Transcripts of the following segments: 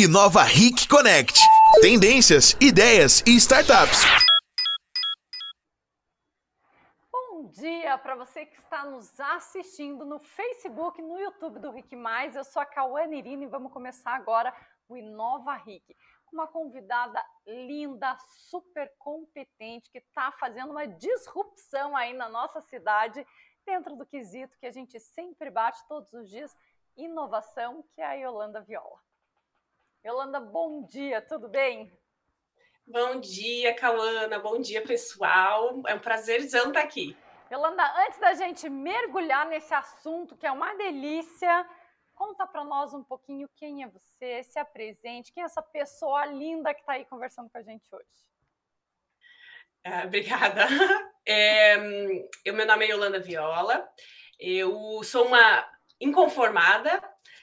Inova Ric Connect. Tendências, ideias e startups. Bom dia para você que está nos assistindo no Facebook, no YouTube do Rick Mais. Eu sou a Cauane Irina e vamos começar agora o Inova Ric. Uma convidada linda, super competente, que está fazendo uma disrupção aí na nossa cidade, dentro do quesito que a gente sempre bate todos os dias, inovação, que é a Yolanda Viola. Yolanda, bom dia, tudo bem? Bom dia, Cauana, bom dia, pessoal. É um prazer estar aqui. Yolanda, antes da gente mergulhar nesse assunto, que é uma delícia, conta para nós um pouquinho quem é você, se apresente, quem é essa pessoa linda que está aí conversando com a gente hoje. Ah, obrigada. É, eu, meu nome é Yolanda Viola, eu sou uma inconformada,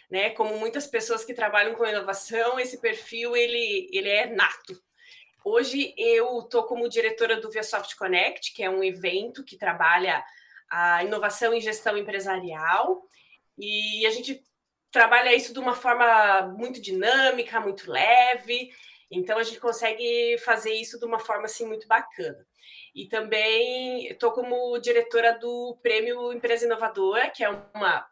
né? Como muitas pessoas que trabalham com inovação, esse perfil ele, ele é nato. Hoje eu estou como diretora do ViaSoft Connect, que é um evento que trabalha a inovação e gestão empresarial, e a gente trabalha isso de uma forma muito dinâmica, muito leve, então a gente consegue fazer isso de uma forma assim muito bacana. E também estou como diretora do Prêmio Empresa Inovadora, que é uma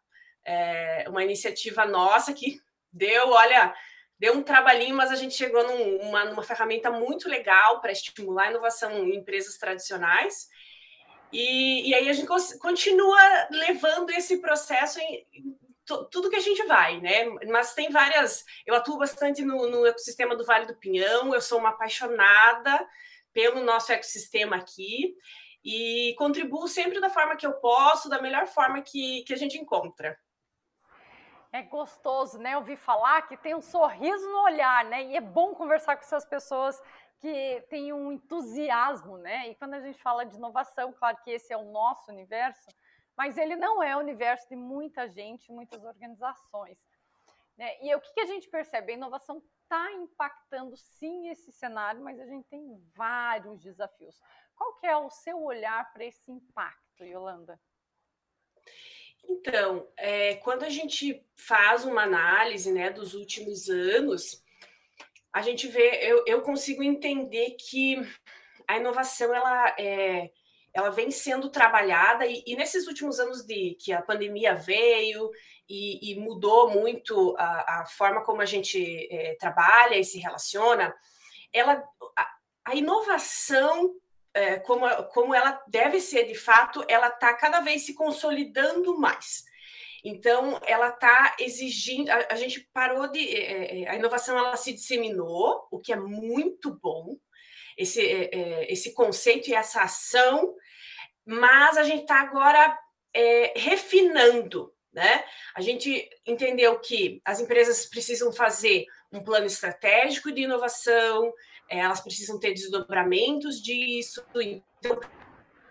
é, uma iniciativa nossa que deu, olha, deu um trabalhinho, mas a gente chegou numa, numa ferramenta muito legal para estimular a inovação em empresas tradicionais. E, e aí a gente continua levando esse processo em, em tudo que a gente vai, né? Mas tem várias. Eu atuo bastante no, no, ecossistema do Vale do Pinhão, eu sou uma apaixonada pelo nosso ecossistema aqui e contribuo sempre da forma que eu posso, da melhor forma que, que a gente encontra. É gostoso, né? Ouvir falar que tem um sorriso no olhar, né? E é bom conversar com essas pessoas que têm um entusiasmo, né? E quando a gente fala de inovação, claro que esse é o nosso universo, mas ele não é o universo de muita gente, muitas organizações. Né? E o que, a gente percebe? A inovação está impactando sim esse cenário, mas a gente tem vários desafios. Qual que é o seu olhar para esse impacto, Yolanda? Então, é, quando a gente faz uma análise né, dos últimos anos, a gente vê, eu, eu consigo entender que a inovação ela, é, ela vem sendo trabalhada e, e, nesses últimos anos de que a pandemia veio e, e mudou muito a, a, forma como a gente é, trabalha e se relaciona, ela, a, a inovação é, como, como ela deve ser de fato, ela está cada vez se consolidando mais. Então, ela está exigindo. A, a, gente parou de. É, é, a inovação ela se disseminou, o que é muito bom, esse, é, é esse conceito e essa ação, mas a gente está agora é, refinando. Né? A gente entendeu que as empresas precisam fazer um plano estratégico de inovação, é, elas precisam ter desdobramentos disso, então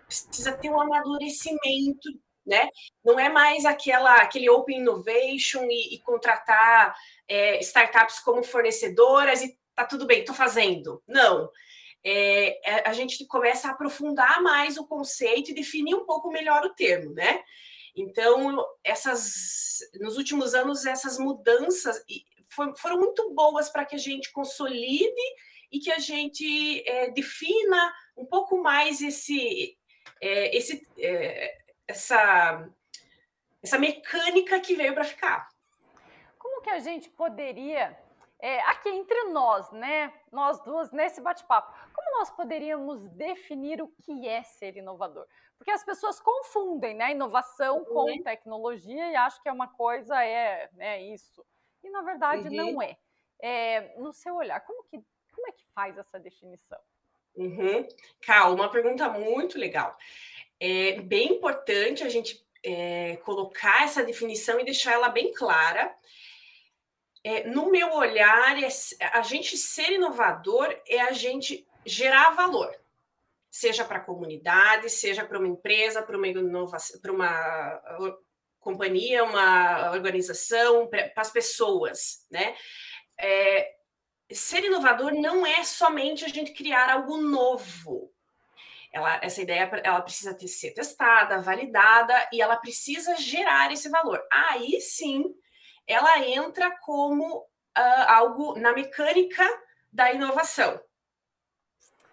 precisa ter um amadurecimento, né? Não é mais aquela aquele open innovation e, e contratar é, startups como fornecedoras e tá tudo bem, estou fazendo. Não. É, é, a gente começa a aprofundar mais o conceito e definir um pouco melhor o termo, né? Então, essas nos últimos anos essas mudanças foram muito boas para que a gente consolide e que a gente é, defina um pouco mais esse, é, esse, é, essa, essa mecânica que veio para ficar. Como que a gente poderia, é, aqui entre nós, né, nós duas, nesse bate-papo, como nós poderíamos definir o que é ser inovador? Porque as pessoas confundem, né, inovação uhum. com tecnologia e acham que é uma coisa, é né, isso. E na verdade uhum. não é. é. No seu olhar, como que como é que faz essa definição? Uhum. Cal, uma pergunta muito legal. É bem importante a gente é, colocar essa definição e deixar ela bem clara. É, no meu olhar, é, a gente ser inovador é a gente gerar valor, seja para a comunidade, seja para uma empresa, para uma inovação, para uma companhia, uma organização, para as pessoas, né? É, ser inovador não é somente a gente criar algo novo. Ela, essa ideia ela precisa ter, ser testada, validada e ela precisa gerar esse valor. Aí sim, ela entra como uh, algo na mecânica da inovação.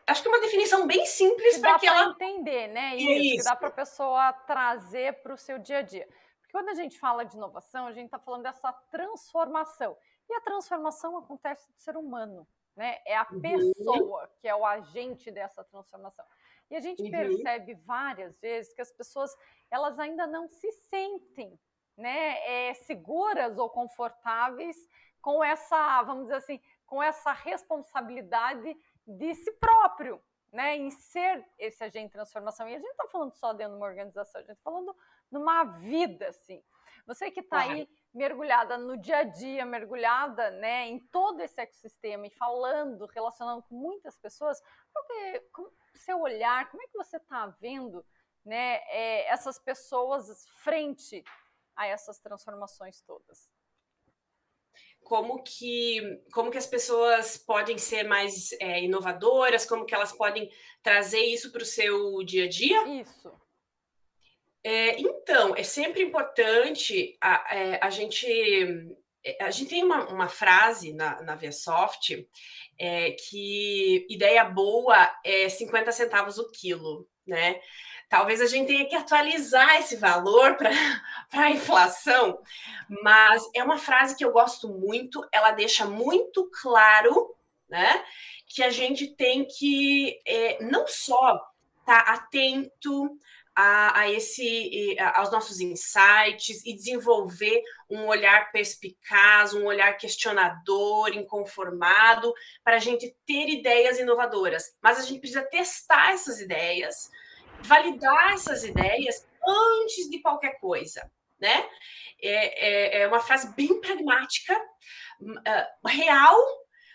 Acho que é uma definição bem simples para que ela entender, né? Isso, Isso. que dá para a pessoa trazer para o seu dia a dia. Porque quando a gente fala de inovação, a gente está falando dessa transformação. E a transformação acontece do ser humano, né? É a uhum. pessoa que é o agente dessa transformação. E a gente uhum. percebe várias vezes que as pessoas elas ainda não se sentem né, é, seguras ou confortáveis com essa, vamos dizer assim, com essa responsabilidade de si próprio, né, em ser esse agente de transformação. E a gente está falando só dentro de uma organização, a gente está falando numa vida, assim. Você que está aí mergulhada no dia a dia, mergulhada né, em todo esse ecossistema e falando, relacionando com muitas pessoas, qual é, o seu olhar, como é que você está vendo né, é, essas pessoas frente a essas transformações todas? Como que, como que as pessoas podem ser mais é, inovadoras, como que elas podem trazer isso para o seu dia a dia? Isso. É, então, é sempre importante a, é, a gente. É, a gente tem uma, uma frase na, na Vsoft é, que ideia boa é 50 centavos o quilo, né? Talvez a gente tenha que atualizar esse valor para a inflação, mas é uma frase que eu gosto muito, ela deixa muito claro né, que a gente tem que é, não só estar tá atento a, a, esse, aos nossos insights e desenvolver um olhar perspicaz, um olhar questionador, inconformado, para a gente ter ideias inovadoras. Mas a gente precisa testar essas ideias, validar essas ideias antes de qualquer coisa, né? É, é, é uma frase bem pragmática, uh, real,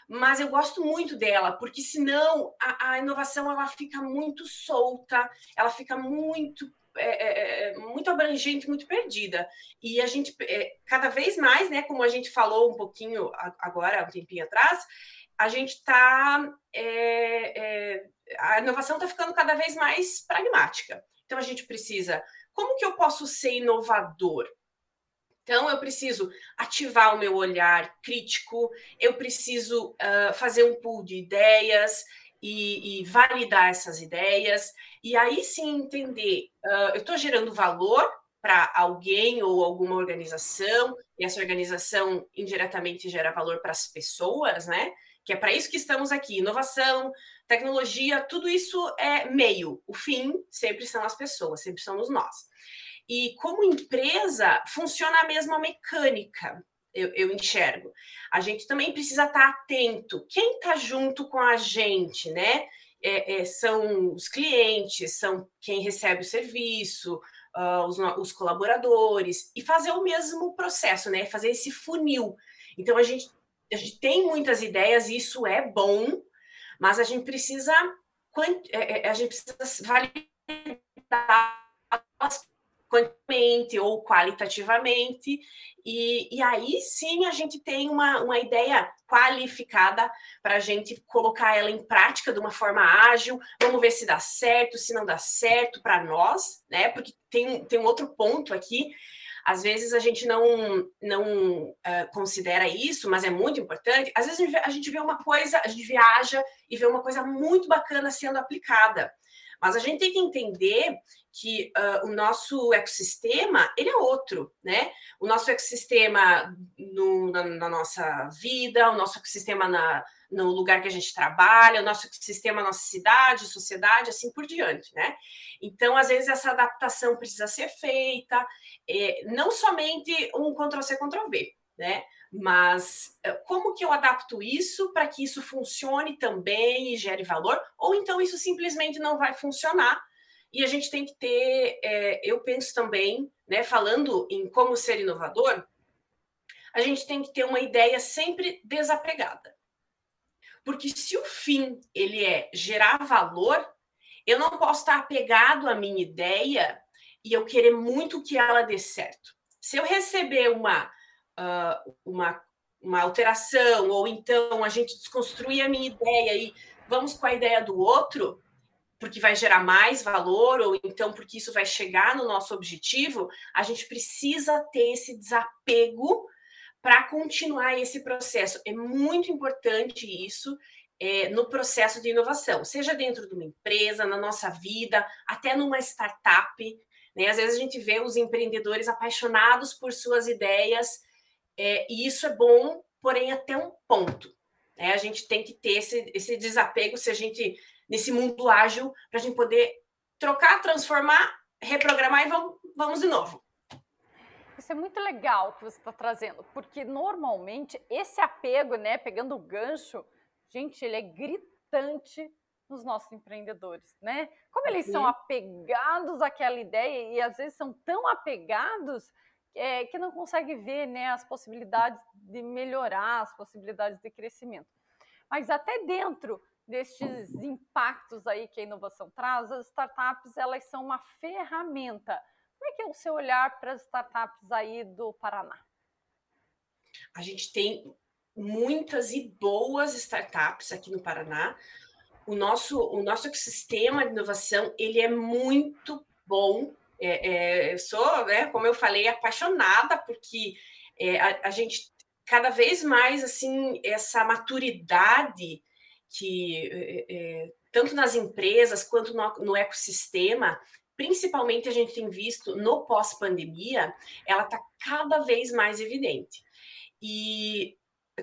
mas eu gosto muito dela, porque senão a, a inovação ela fica muito solta, ela fica muito é, é, é muito abrangente, muito perdida. E a gente, é, cada vez mais, né, como a gente falou um pouquinho agora, um tempinho atrás, a gente está. É, é, a inovação está ficando cada vez mais pragmática. Então a gente precisa. Como que eu posso ser inovador? Então, eu preciso ativar o meu olhar crítico, eu preciso uh, fazer um pool de ideias e, e, validar essas ideias, e aí sim entender: uh, eu estou gerando valor para alguém ou alguma organização, e essa organização indiretamente gera valor para as pessoas, né? que é para isso que estamos aqui. Inovação, tecnologia, tudo isso é meio. O fim sempre são as pessoas, sempre somos nós. E como empresa, funciona a mesma mecânica. Eu, eu, enxergo. A gente também precisa estar atento. Quem está junto com a gente, né? É, é, são os clientes, são quem recebe o serviço, uh, os, os, colaboradores, e fazer o mesmo processo, né? Fazer esse funil. Então, a gente a gente tem muitas ideias e isso é bom, mas a gente precisa é, é, a gente precisa validar quantitativamente ou qualitativamente, e, e aí sim a gente tem uma, uma ideia qualificada para a gente colocar ela em prática de uma forma ágil. Vamos ver se dá certo, se não dá certo para nós, né? Porque tem, tem um outro ponto aqui às vezes a gente não, não uh, considera isso, mas é muito importante. Às vezes a gente, vê, a gente vê uma coisa, a gente viaja e vê uma coisa muito bacana sendo aplicada. Mas a gente tem que entender que uh, o nosso ecossistema ele é outro, né? O nosso ecossistema no, na, na, nossa vida, o nosso ecossistema na, no lugar que a gente trabalha, o nosso ecossistema, nossa cidade, sociedade, assim por diante, né? Então, às vezes, essa adaptação precisa ser feita, é, não somente um Ctrl-C, Ctrl-V, né? Mas eh, como que eu adapto isso para que isso funcione também e gere valor? Ou então isso simplesmente não vai funcionar e a gente tem que ter, é, eu penso também, né, falando em como ser inovador, a gente tem que ter uma ideia sempre desapegada. Porque se o fim ele é gerar valor, eu não posso estar apegado à minha ideia e eu querer muito que ela dê certo. Se eu receber uma uh, uma, uma alteração, ou então a gente desconstruir a minha ideia e vamos com a ideia do outro, porque vai gerar mais valor, ou então porque isso vai chegar no nosso objetivo, a gente precisa ter esse desapego para continuar esse processo. É muito importante isso é, no processo de inovação, seja dentro de uma empresa, na nossa vida, até numa startup. Né? Às vezes a gente vê os empreendedores apaixonados por suas ideias, é, e isso é bom, porém até um ponto. Né? A gente tem que ter esse, esse desapego se a gente nesse mundo ágil para a gente poder trocar, transformar, reprogramar e vamos, vamos de novo. Isso é muito legal que você está trazendo, porque normalmente esse apego, né, pegando o gancho, gente, ele é gritante nos nossos empreendedores, né? Como eles são apegados àquela ideia e às vezes são tão apegados é, que não conseguem ver né, as possibilidades de melhorar, as possibilidades de crescimento. Mas até dentro destes impactos aí que a inovação traz, as startups elas são uma ferramenta. Como é que é o seu olhar para as startups aí do Paraná? A gente tem muitas e boas startups aqui no Paraná. O nosso, o nosso ecossistema de inovação ele é muito bom. É, é, eu sou, né, como eu falei, apaixonada porque é, a, a gente cada vez mais assim essa maturidade que é, é, tanto nas empresas quanto no, no, ecossistema, principalmente a gente tem visto no pós-pandemia, ela está cada vez mais evidente. E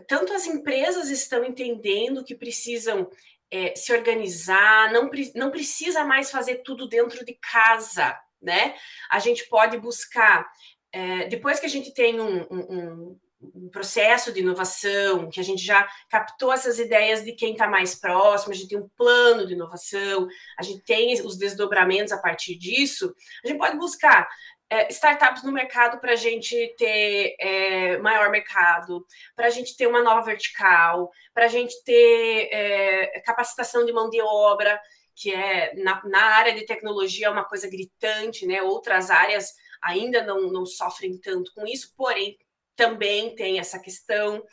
tanto as empresas estão entendendo que precisam é, se organizar, não, não precisa mais fazer tudo dentro de casa, né? A gente pode buscar, é, depois que a gente tem um, um, um processo de inovação, que a gente já captou essas ideias de quem está mais próximo, a gente tem um plano de inovação, a gente tem os desdobramentos a partir disso, a gente pode buscar é, startups no mercado para a gente ter é, maior mercado, para a gente ter uma nova vertical, para a gente ter é, capacitação de mão de obra, que é na, na área de tecnologia é uma coisa gritante, né? Outras áreas ainda não, não sofrem tanto com isso, porém também tem essa questão.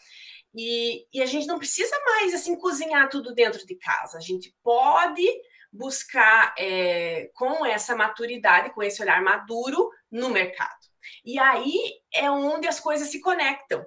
E, e, a gente não precisa mais assim cozinhar tudo dentro de casa. A gente pode buscar é, com essa maturidade, com esse olhar maduro no mercado. E aí é onde as coisas se conectam.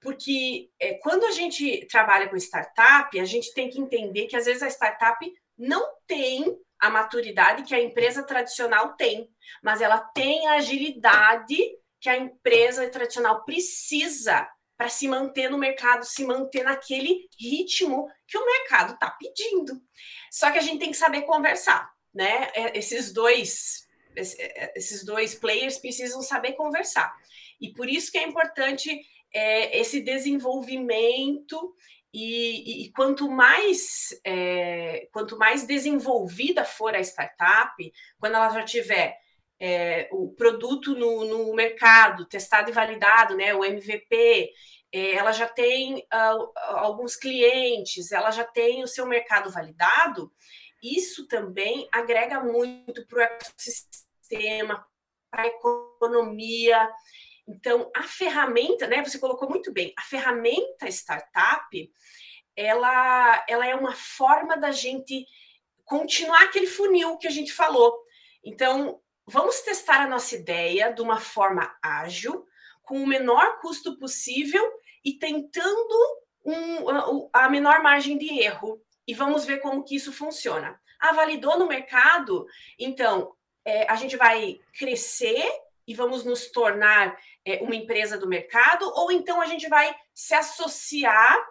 Porque é, quando a gente trabalha com startup, a gente tem que entender que às vezes a startup não tem a maturidade que a empresa tradicional tem, mas ela tem a agilidade que a empresa tradicional precisa para se manter no mercado, se manter naquele ritmo que o mercado está pedindo. Só que a gente tem que saber conversar, né? É, esses dois, é, esses dois players precisam saber conversar. E por isso que é importante é, esse desenvolvimento e, e, quanto mais é, quanto mais desenvolvida for a startup, quando ela já tiver é, o produto no, no, mercado, testado e validado, né, o MVP, é, ela já tem uh, alguns clientes, ela já tem o seu mercado validado, isso também agrega muito para o ecossistema, para a economia. Então, a ferramenta, né, você colocou muito bem, a ferramenta startup, ela, ela é uma forma da gente continuar aquele funil que a gente falou. Então, vamos testar a nossa ideia de uma forma ágil, com o menor custo possível e tentando um, a menor margem de erro. E vamos ver como que isso funciona. Ah, validou no mercado? Então, é, a gente vai crescer e vamos nos tornar é, uma empresa do mercado, ou então a gente vai se associar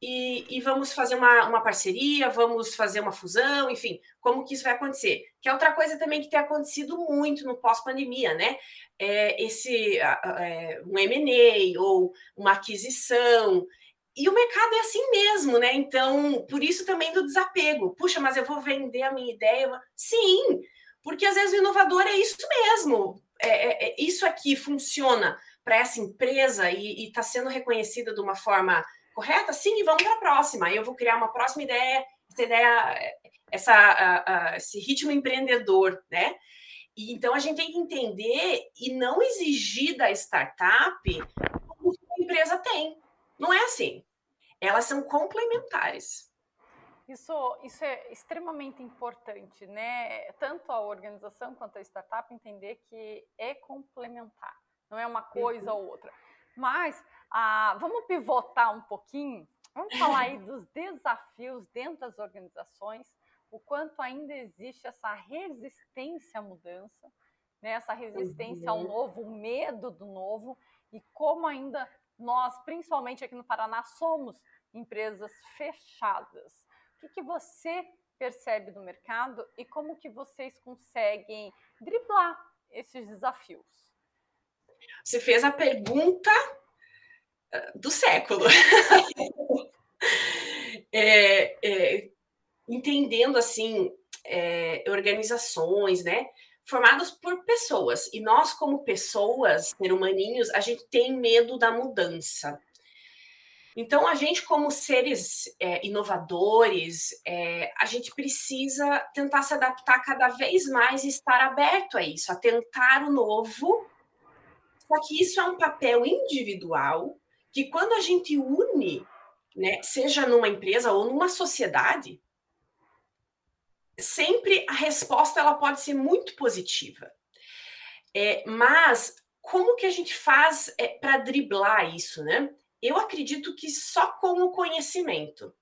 e, e, vamos fazer uma, uma parceria, vamos fazer uma fusão, enfim, como que isso vai acontecer? Que é outra coisa também que tem acontecido muito no pós-pandemia, né? É esse é, um M&A ou uma aquisição. E o mercado é assim mesmo, né? Então, por isso também do desapego. Puxa, mas eu vou vender a minha ideia. Sim, porque às vezes o inovador é isso mesmo. É, é, é isso aqui funciona para essa empresa e está sendo reconhecida de uma forma correta? Sim, vamos para a próxima. Eu vou criar uma próxima ideia, essa ideia, essa, esse ritmo empreendedor, né? E, então a gente tem que entender e não exigir da startup o que a empresa tem. Não é assim. Elas são complementares. Isso, isso é extremamente importante, né? Tanto a organização quanto a startup entender que é complementar, não é uma coisa uhum. ou outra. Mas Ah, vamos pivotar um pouquinho. Vamos falar aí dos desafios dentro das organizações, o quanto ainda existe essa resistência à mudança, né? essa resistência ao uhum. novo, o medo do novo, e como ainda nós, principalmente aqui no Paraná, somos empresas fechadas. O que, que você percebe do mercado e como que vocês conseguem driblar esses desafios? Você fez a pergunta ah, do século. é, é, entendendo assim é, organizações, né? Formadas por pessoas. E nós, como pessoas, ser humaninhos, a gente tem medo da mudança. Então, a gente, como seres é, inovadores, é, a gente precisa tentar se adaptar cada vez mais e estar aberto a isso, a tentar o novo. Só que isso é um papel individual que, quando a gente une, né, seja numa empresa ou numa sociedade, sempre a resposta ela pode ser muito positiva. É, mas como que a gente faz é, para driblar isso, né? Eu acredito que só com o conhecimento.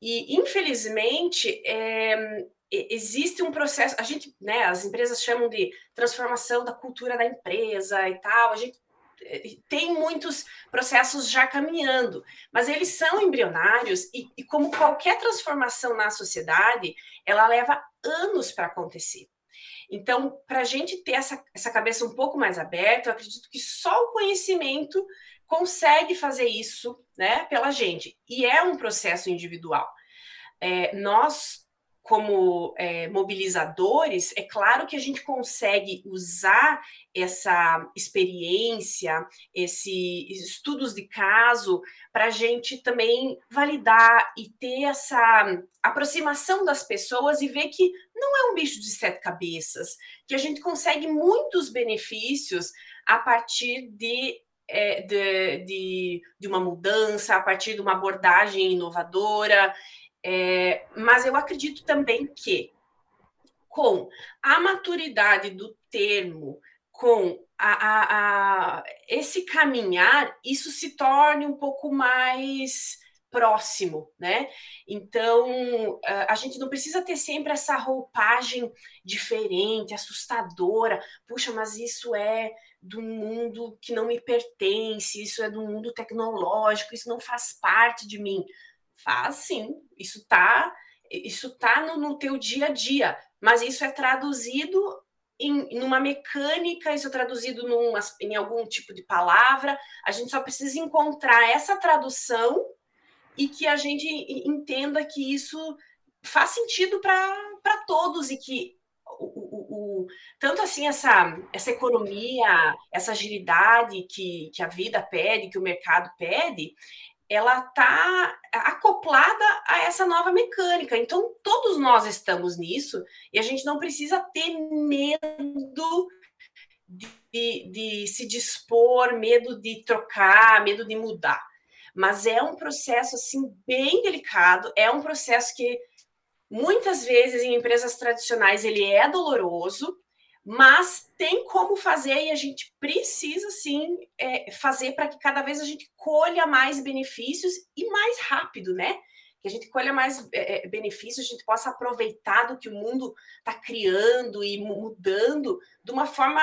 E, infelizmente, é, existe um processo, a gente, né, as empresas chamam de transformação da cultura da empresa e tal, a gente eh, tem muitos processos já caminhando, mas eles são embrionários e, e como qualquer transformação na sociedade, ela leva anos para acontecer. Então, para a gente ter essa, essa cabeça um pouco mais aberta, eu acredito que só o conhecimento consegue fazer isso né, pela gente. E é um processo individual. É, nós, como é, mobilizadores, é claro que a gente consegue usar essa experiência, esses estudos de caso, para a gente também validar e ter essa aproximação das pessoas e ver que não é um bicho de sete cabeças, que a gente consegue muitos benefícios a partir de é, de, de, de, uma mudança, a partir de uma abordagem inovadora. É, mas eu acredito também que, com a maturidade do termo, com a, a, a, esse caminhar, isso se torne um pouco mais próximo, né? Então, a gente não precisa ter sempre essa roupagem diferente, assustadora. Puxa, mas isso é um mundo que não me pertence, isso é do mundo tecnológico, isso não faz parte de mim. Faz sim, isso tá, isso tá no, no teu dia a dia, mas isso é traduzido em numa mecânica, isso é traduzido em algum tipo de palavra. A gente só precisa encontrar essa tradução e que a gente entenda que isso faz sentido para todos e que tanto assim essa, essa economia, essa agilidade que, que a vida pede, que o mercado pede, ela está acoplada a essa nova mecânica. Então, todos nós estamos nisso e a gente não precisa ter medo de, de se dispor, medo de trocar, medo de mudar. Mas é um processo assim bem delicado, é um processo que Muitas vezes em empresas tradicionais ele é doloroso, mas tem como fazer e a gente precisa sim é, fazer para que cada vez a gente colha mais benefícios e mais rápido, né? Que a gente colha mais é, é benefícios, a gente possa aproveitar do que o mundo está criando e mudando de uma forma,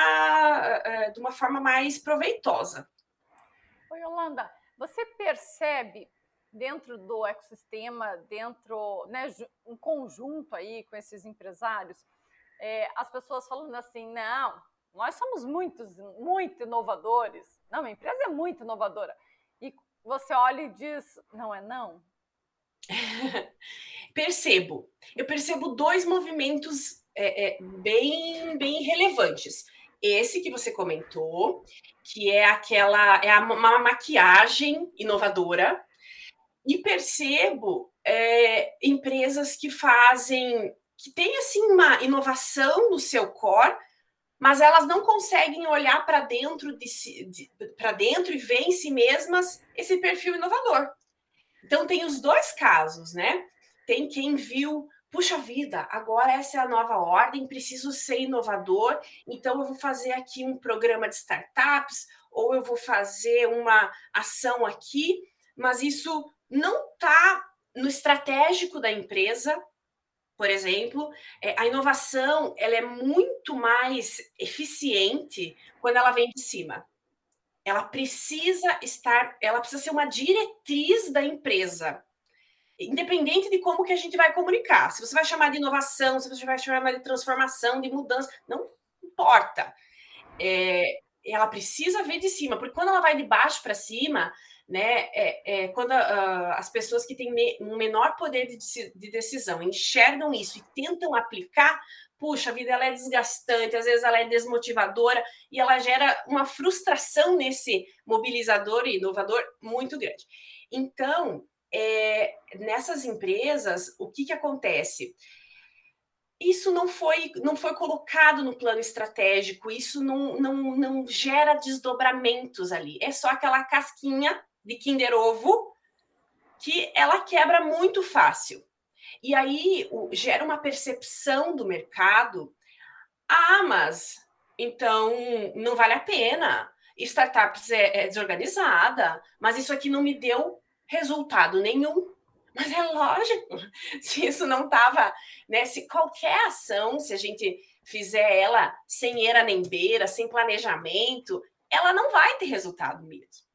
é, de uma forma mais proveitosa. Oi, Yolanda, você percebe dentro do ecossistema, dentro, né, em conjunto aí com esses empresários, é, as pessoas falando assim, não, nós somos muitos, muito inovadores. Não, a empresa é muito inovadora. E você olha e diz, não é não? percebo. Eu percebo dois movimentos é, é, bem, bem relevantes. Esse que você comentou, que é aquela, é uma maquiagem inovadora, e percebo é, empresas que fazem, que têm assim uma inovação no seu core, mas elas não conseguem olhar para dentro de, si, de para dentro e ver em si mesmas esse perfil inovador. Então tem os dois casos, né? Tem quem viu puxa vida, agora essa é a nova ordem, preciso ser inovador, então eu vou fazer aqui um programa de startups, ou eu vou fazer uma ação aqui, mas isso não está no estratégico da empresa, por exemplo, é, a inovação ela é muito mais eficiente quando ela vem de cima. Ela precisa estar, ela precisa ser uma diretriz da empresa independente de como que a gente vai comunicar. Se você vai chamar de inovação, se você vai chamar de transformação, de mudança, não importa. É, ela precisa ver de cima, porque quando ela vai de baixo para cima, né, é, é quando uh, as pessoas que têm me, um menor poder de, de, decisão enxergam isso e tentam aplicar, puxa, a vida ela é desgastante, às vezes ela é desmotivadora e ela gera uma frustração nesse mobilizador e inovador muito grande. Então, é, nessas empresas, o que, que acontece? Isso não foi, não foi colocado no plano estratégico, isso não, não, não gera desdobramentos ali. É só aquela casquinha de Kinder Ovo que ela quebra muito fácil. E aí o, gera uma percepção do mercado. Ah, mas então não vale a pena. Startups é, é desorganizada, mas isso aqui não me deu resultado nenhum. Mas é lógico, se isso não estava, né? Se qualquer ação, se a gente fizer ela sem era nem beira, sem planejamento, ela não vai ter resultado mesmo.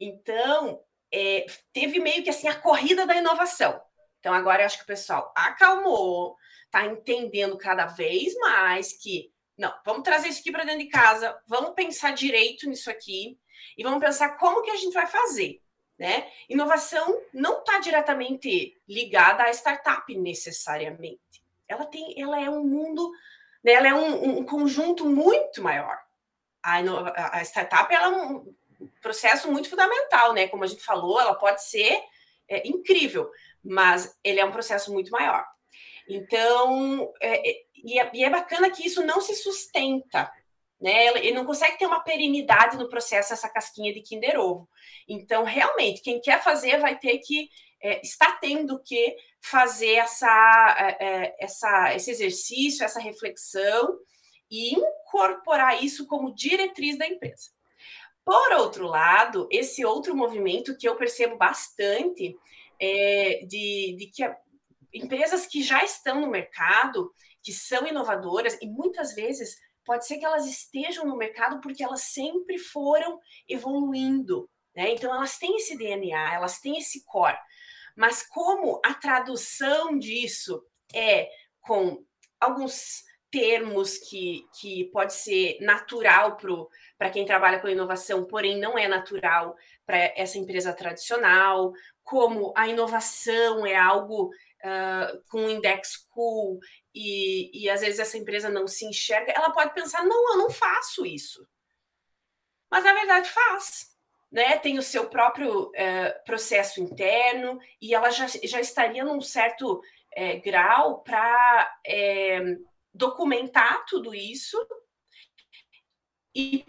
Então, é, teve meio que assim a corrida da inovação. Então, agora eu acho que o pessoal acalmou, está entendendo cada vez mais que não, vamos trazer isso aqui para dentro de casa, vamos pensar direito nisso aqui e vamos pensar como que a gente vai fazer. Né? Inovação não está diretamente ligada à startup necessariamente. Ela tem, ela é um mundo, né? ela é um, um conjunto muito maior. A, a startup ela é processo muito fundamental, né? Como a gente falou, ela pode ser é, incrível, mas ele é um processo muito maior. Então, é, é e, é, e é bacana que isso não se sustenta né? Ele não consegue ter uma perenidade no processo, essa casquinha de Kinder Ovo. Então, realmente, quem quer fazer vai ter que é, está tendo que fazer essa, é, essa, esse exercício, essa reflexão e incorporar isso como diretriz da empresa. Por outro lado, esse outro movimento que eu percebo bastante é de, de que a, empresas que já estão no mercado, que são inovadoras e muitas vezes pode ser que elas estejam no mercado porque elas sempre foram evoluindo, né? Então elas têm esse DNA, elas têm esse core. Mas como a tradução disso é com alguns termos que, que pode ser natural para quem trabalha com inovação, porém não é natural para essa empresa tradicional, como a inovação é algo uh, com index cool e, e às vezes essa empresa não se enxerga, ela pode pensar: não, eu não faço isso. Mas na verdade faz. Né, tem o seu próprio uh, processo interno e ela já, já estaria num certo uh, grau para é, documentar tudo isso e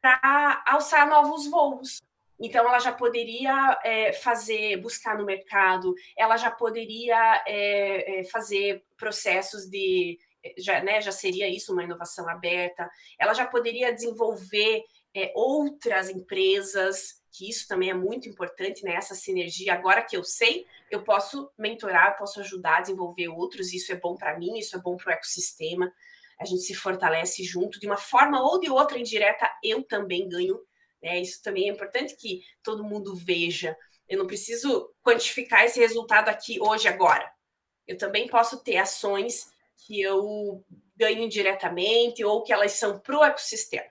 para alçar novos voos. Então, ela já poderia é, fazer, buscar no mercado, ela já poderia é, fazer processos de. Já, né, já seria isso uma inovação aberta, ela já poderia desenvolver é, outras empresas, que isso também é muito importante, né? Essa sinergia. Agora que eu sei, eu posso mentorar, posso ajudar a desenvolver outros, isso é bom para mim, isso é bom para o ecossistema. A gente se fortalece junto, de uma forma ou de outra indireta, eu também ganho né? Isso também é importante que todo mundo veja. Eu não preciso quantificar esse resultado aqui hoje, agora. Eu também posso ter ações que eu ganho diretamente ou que elas são para o ecossistema.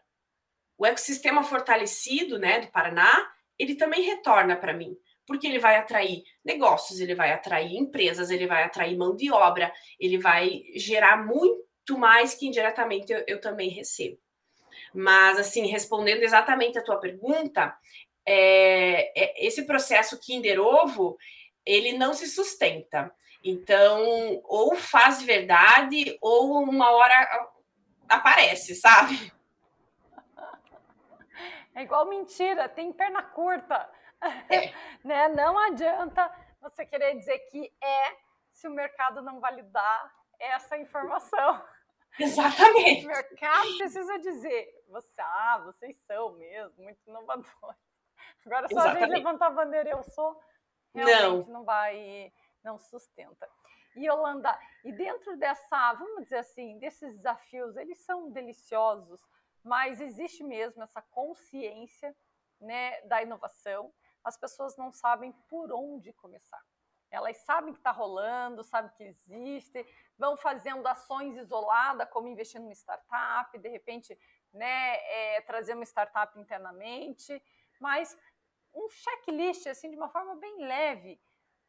O ecossistema fortalecido né, do Paraná, ele também retorna para mim, porque ele vai atrair negócios, ele vai atrair empresas, ele vai atrair mão de obra, ele vai gerar muito mais que indiretamente eu, eu também recebo. Mas, assim, respondendo exatamente a tua pergunta, é, é, esse processo Kinder Ovo, ele não se sustenta. Então, ou faz de verdade, ou uma hora aparece, sabe? É igual mentira, tem perna curta. É. né? Não adianta você querer dizer que é se o mercado não validar essa informação. Exatamente. O mercado precisa dizer, você, ah, vocês são mesmo muito inovadores. Agora só Exatamente. a gente levantar a bandeira, eu sou, realmente não, não vai, não sustenta. E Holanda, e dentro dessa, vamos dizer assim, desses desafios, eles são deliciosos, mas existe mesmo essa consciência né, da inovação. As pessoas não sabem por onde começar. Elas sabem que está rolando, sabem que existe, vão fazendo ações isoladas, como investir numa startup, de repente né, é, trazer uma startup internamente, mas um checklist assim de uma forma bem leve.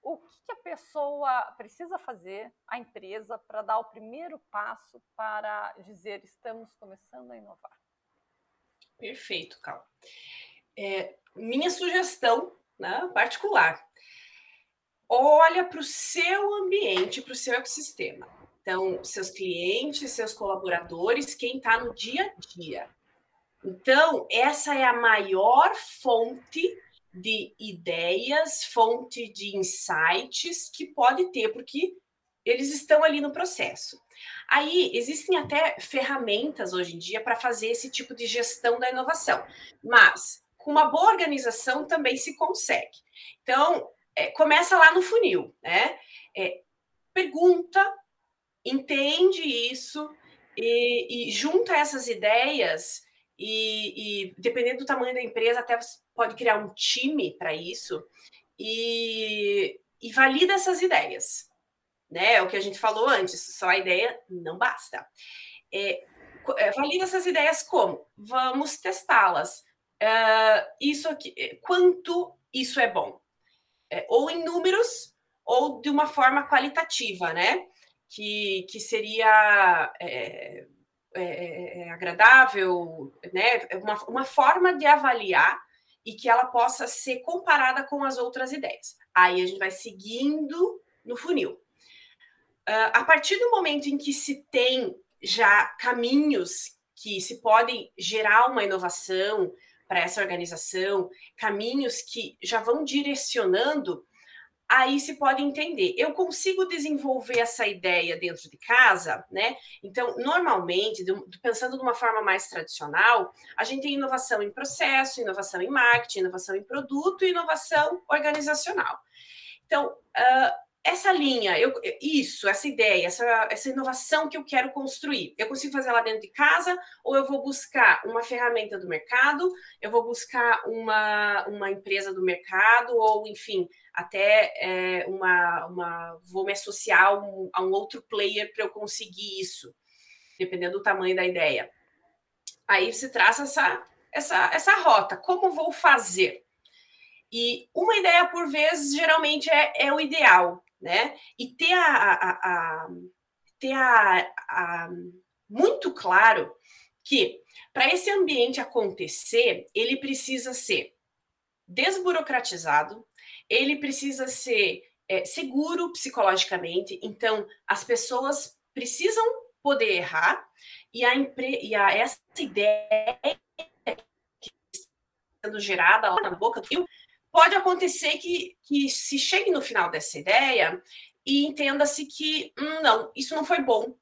O que, que a pessoa precisa fazer, a empresa, para dar o primeiro passo para dizer estamos começando a inovar? Perfeito, Cal. É, minha sugestão né, particular olha para o seu ambiente, para o seu ecossistema. Então, seus clientes, seus colaboradores, quem está no dia a dia. Então, essa é a maior fonte de ideias, fonte de insights que pode ter, porque eles estão ali no processo. Aí existem até ferramentas hoje em dia para fazer esse tipo de gestão da inovação, mas com uma boa organização também se consegue. Então, é, começa lá no funil, né? É, pergunta, entende isso e, e junta essas ideias e, e, dependendo do tamanho da empresa, até pode criar um time para isso e, e valida essas ideias. Né? É o que a gente falou antes, só a ideia não basta. É, é valida essas ideias como? Vamos testá-las. Uh, isso aqui, quanto isso é bom? é, ou em números ou de uma forma qualitativa, né? Que, que seria é, é, é, agradável, né? Uma, uma forma de avaliar e que ela possa ser comparada com as outras ideias. Aí a gente vai seguindo no funil. Uh, a partir do momento em que se tem já caminhos que se podem gerar uma inovação, para essa organização, caminhos que já vão direcionando, aí se pode entender. Eu consigo desenvolver essa ideia dentro de casa, né? Então, normalmente, pensando de uma forma mais tradicional, a gente tem inovação em processo, inovação em marketing, inovação em produto e inovação organizacional. Então, uh, essa linha, eu, isso, essa ideia, essa, essa inovação que eu quero construir, eu consigo fazer lá dentro de casa ou eu vou buscar uma ferramenta do mercado, eu vou buscar uma, uma empresa do mercado ou, enfim, até é, uma, uma. Vou me associar a um, a um outro player para eu conseguir isso, dependendo do tamanho da ideia. Aí você traça essa, essa, essa rota. Como vou fazer? E uma ideia por vez geralmente é, é o ideal né? E ter a, a, a ter a, a, muito claro que para esse ambiente acontecer, ele precisa ser desburocratizado, ele precisa ser é, seguro psicologicamente. Então, as pessoas precisam poder errar e a, empre e a essa ideia que está sendo gerada lá na boca do pode acontecer que, que se chegue no final dessa ideia e entenda-se que hum, não, isso não foi bom.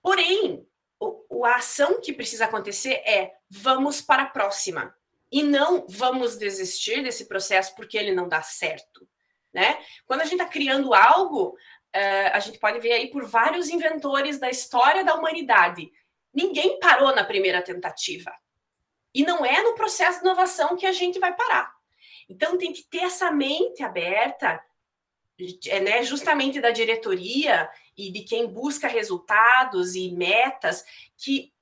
Porém, o, a ação que precisa acontecer é vamos para a próxima e não vamos desistir desse processo porque ele não dá certo, né? Quando a gente está criando algo, uh, a gente pode ver aí por vários inventores da história da humanidade. Ninguém parou na primeira tentativa. E não é no processo de inovação que a gente vai parar. Então tem que ter essa mente aberta, é, né, justamente da diretoria e de quem busca resultados e metas, que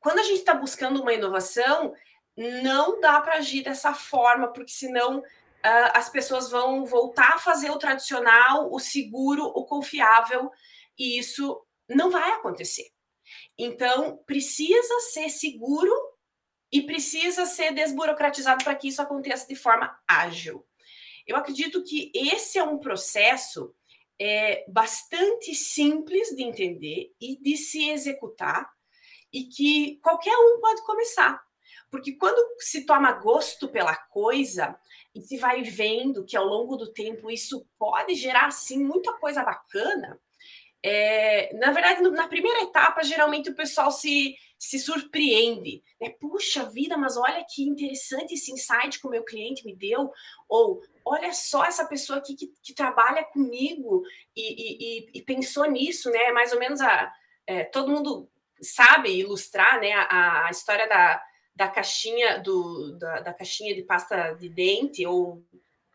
quando a gente está buscando uma inovação, não dá para agir dessa forma, porque senão uh, as pessoas vão voltar a fazer o tradicional, o seguro, o confiável, e isso não vai acontecer. Então, precisa ser seguro e precisa ser desburocratizado para que isso aconteça de forma ágil. Eu acredito que esse é um processo é, bastante simples de entender e de se executar e que qualquer um pode começar. Porque quando se toma gosto pela coisa e se vai vendo que ao longo do tempo isso pode gerar assim muita coisa bacana, é, na verdade, na primeira etapa, geralmente o pessoal se, se surpreende. Né? Puxa vida, mas olha que interessante esse insight que o meu cliente me deu. Ou olha só essa pessoa aqui que, que trabalha comigo e, e, e, pensou nisso, né? Mais ou menos a, é, todo mundo sabe ilustrar né, a, a história da, da caixinha do, da, da, caixinha de pasta de dente ou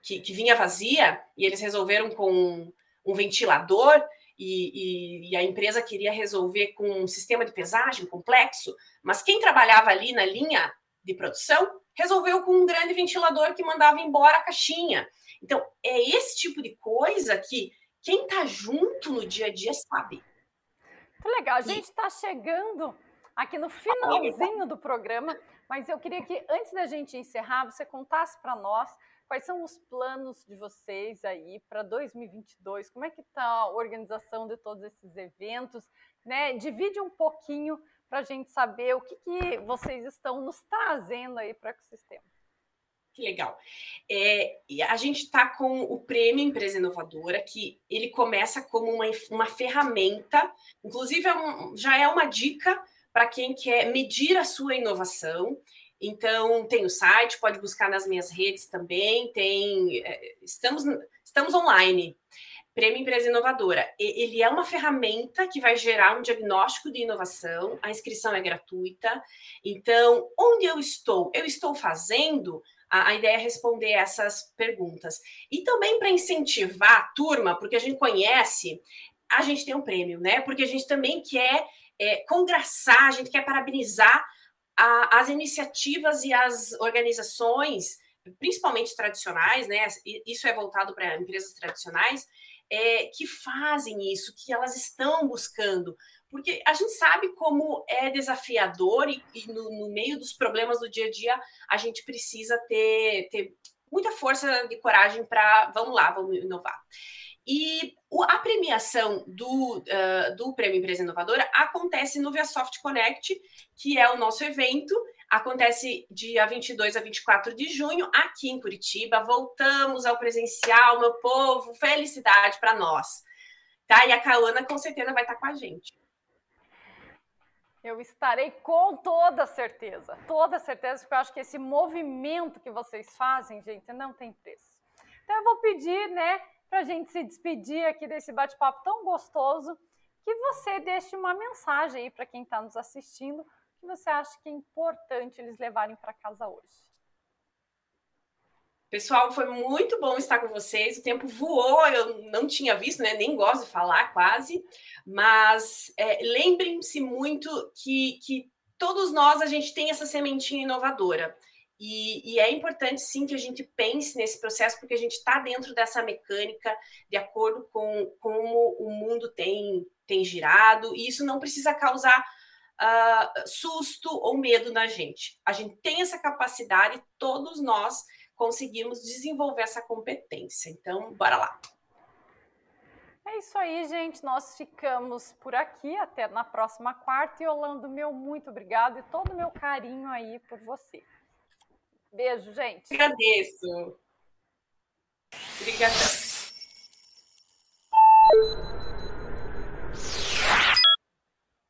que, que vinha vazia e eles resolveram com um ventilador e, e, e, a empresa queria resolver com um sistema de pesagem complexo, mas quem trabalhava ali na linha de produção resolveu com um grande ventilador que mandava embora a caixinha. Então, é esse tipo de coisa que quem está junto no dia a dia sabe. Muito legal. A gente está chegando aqui no finalzinho do programa, mas eu queria que, antes da gente encerrar, você contasse para nós Quais são os planos de vocês aí para 2022? Como é que está a organização de todos esses eventos? Né? Divide um pouquinho para a gente saber o que, que vocês estão nos trazendo aí para o ecossistema. Que legal. É, a gente está com o Prêmio Empresa Inovadora, que ele começa como uma, uma ferramenta, inclusive é um, já é uma dica para quem quer medir a sua inovação então, tem o site, pode buscar nas minhas redes também, tem. É, estamos, estamos online. Prêmio Empresa Inovadora. Ele é uma ferramenta que vai gerar um diagnóstico de inovação, a inscrição é gratuita. Então, onde eu estou? Eu estou fazendo. A, a ideia é responder essas perguntas. E também para incentivar a turma, porque a gente conhece, a gente tem um prêmio, né? Porque a gente também quer é, congraçar, a gente quer parabenizar a, as iniciativas e as organizações, principalmente tradicionais, né? Isso é voltado para empresas tradicionais, é, que fazem isso, que elas estão buscando. Porque a gente sabe como é desafiador e, e no, no, meio dos problemas do dia a dia a gente precisa ter, ter muita força de coragem para vamos lá, vamos inovar. E a premiação do, uh, do Prêmio Empresa Inovadora acontece no ViaSoft Connect, que é o nosso evento. Acontece dia 22 a 24 de junho, aqui em Curitiba. Voltamos ao presencial, meu povo. Felicidade para nós. Tá? E a Cauana com certeza vai estar com a gente. Eu estarei com toda certeza, toda certeza, porque eu acho que esse movimento que vocês fazem, gente, não tem preço. Então eu vou pedir, né, para a gente se despedir aqui desse bate-papo tão gostoso, que você deixe uma mensagem aí para quem está nos assistindo, que você acha que é importante eles levarem para casa hoje. Pessoal, foi muito bom estar com vocês. O tempo voou, eu não tinha visto, né? Nem gosto de falar quase, mas é, lembrem-se muito que, que todos nós a gente tem essa sementinha inovadora. E, e, é importante sim que a gente pense nesse processo, porque a gente está dentro dessa mecânica de acordo com como o mundo tem, tem girado, e isso não precisa causar uh, susto ou medo na gente. A gente tem essa capacidade, todos nós conseguimos desenvolver essa competência. Então, bora lá. É isso aí, gente. Nós ficamos por aqui até na próxima quarta. E Orlando, meu muito obrigado e todo o meu carinho aí por você. Beijo, gente. Agradeço. Obrigada.